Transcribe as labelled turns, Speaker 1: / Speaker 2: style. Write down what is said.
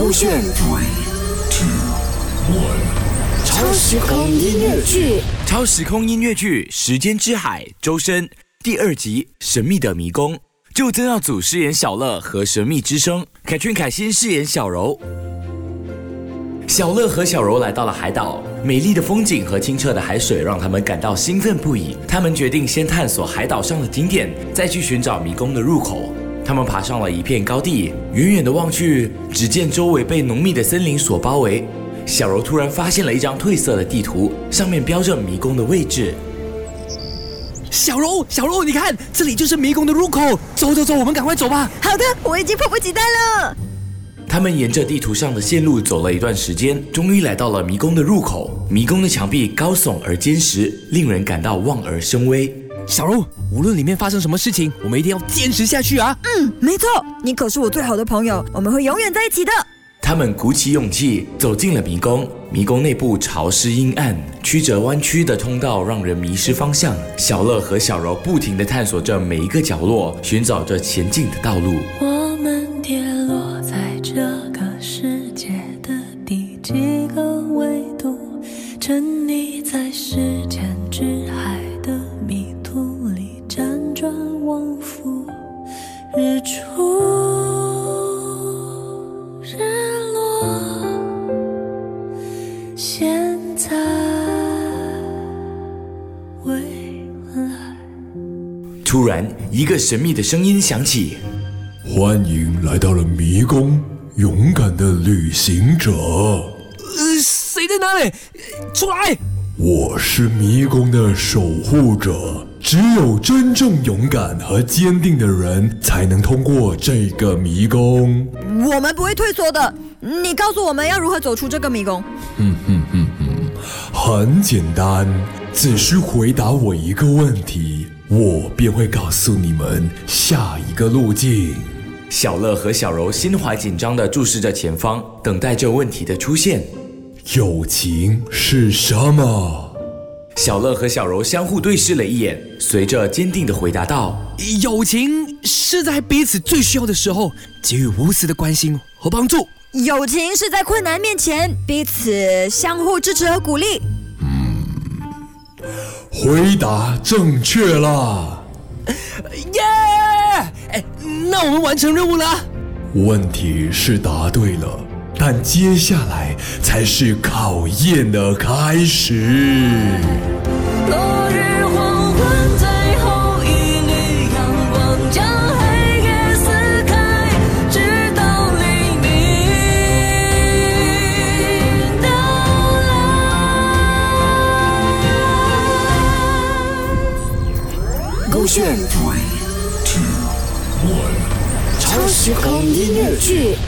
Speaker 1: 勾选
Speaker 2: Three, two, one.
Speaker 1: 超时空音乐剧，
Speaker 3: 超时空音乐剧《时间之海》周深第二集《神秘的迷宫》，就曾耀祖饰演小乐和神秘之声，凯俊凯欣饰演小柔。小乐和小柔来到了海岛，美丽的风景和清澈的海水让他们感到兴奋不已。他们决定先探索海岛上的景点，再去寻找迷宫的入口。他们爬上了一片高地，远远的望去，只见周围被浓密的森林所包围。小柔突然发现了一张褪色的地图，上面标着迷宫的位置。
Speaker 4: 小柔，小柔，你看，这里就是迷宫的入口。走走走，我们赶快走吧。
Speaker 5: 好的，我已经迫不及待了。
Speaker 3: 他们沿着地图上的线路走了一段时间，终于来到了迷宫的入口。迷宫的墙壁高耸而坚实，令人感到望而生畏。
Speaker 4: 小柔，无论里面发生什么事情，我们一定要坚持下去啊！
Speaker 5: 嗯，没错，你可是我最好的朋友，我们会永远在一起的。
Speaker 3: 他们鼓起勇气走进了迷宫。迷宫内部潮湿阴暗，曲折弯曲的通道让人迷失方向。小乐和小柔不停地探索着每一个角落，寻找着前进的道路。
Speaker 6: 我们跌落在这个世界的第几个维度？沉溺在时间之海往复，日出日落，现在未来。
Speaker 3: 突然，一个神秘的声音响起。
Speaker 2: 欢迎来到了迷宫，勇敢的旅行者。
Speaker 4: 呃，谁在那里？呃出来！
Speaker 2: 我是迷宫的守护者，只有真正勇敢和坚定的人才能通过这个迷宫。
Speaker 5: 我们不会退缩的。你告诉我们要如何走出这个迷宫。
Speaker 2: 很简单，只需回答我一个问题，我便会告诉你们下一个路径。
Speaker 3: 小乐和小柔心怀紧张地注视着前方，等待着问题的出现。
Speaker 2: 友情是什么？
Speaker 3: 小乐和小柔相互对视了一眼，随着坚定的回答道
Speaker 4: 友情是在彼此最需要的时候给予无私的关心和帮助。
Speaker 5: 友情是在困难面前彼此相互支持和鼓励。
Speaker 2: 嗯回答正确啦！
Speaker 4: 耶！哎，那我们完成任务了。
Speaker 2: 问题是答对了，但接下来才是考验的开始。
Speaker 6: 落日黄昏，最后一缕阳光将黑夜撕开，直到黎明到来。
Speaker 1: 勾选
Speaker 2: Three, two, one.
Speaker 1: 超时空音乐剧，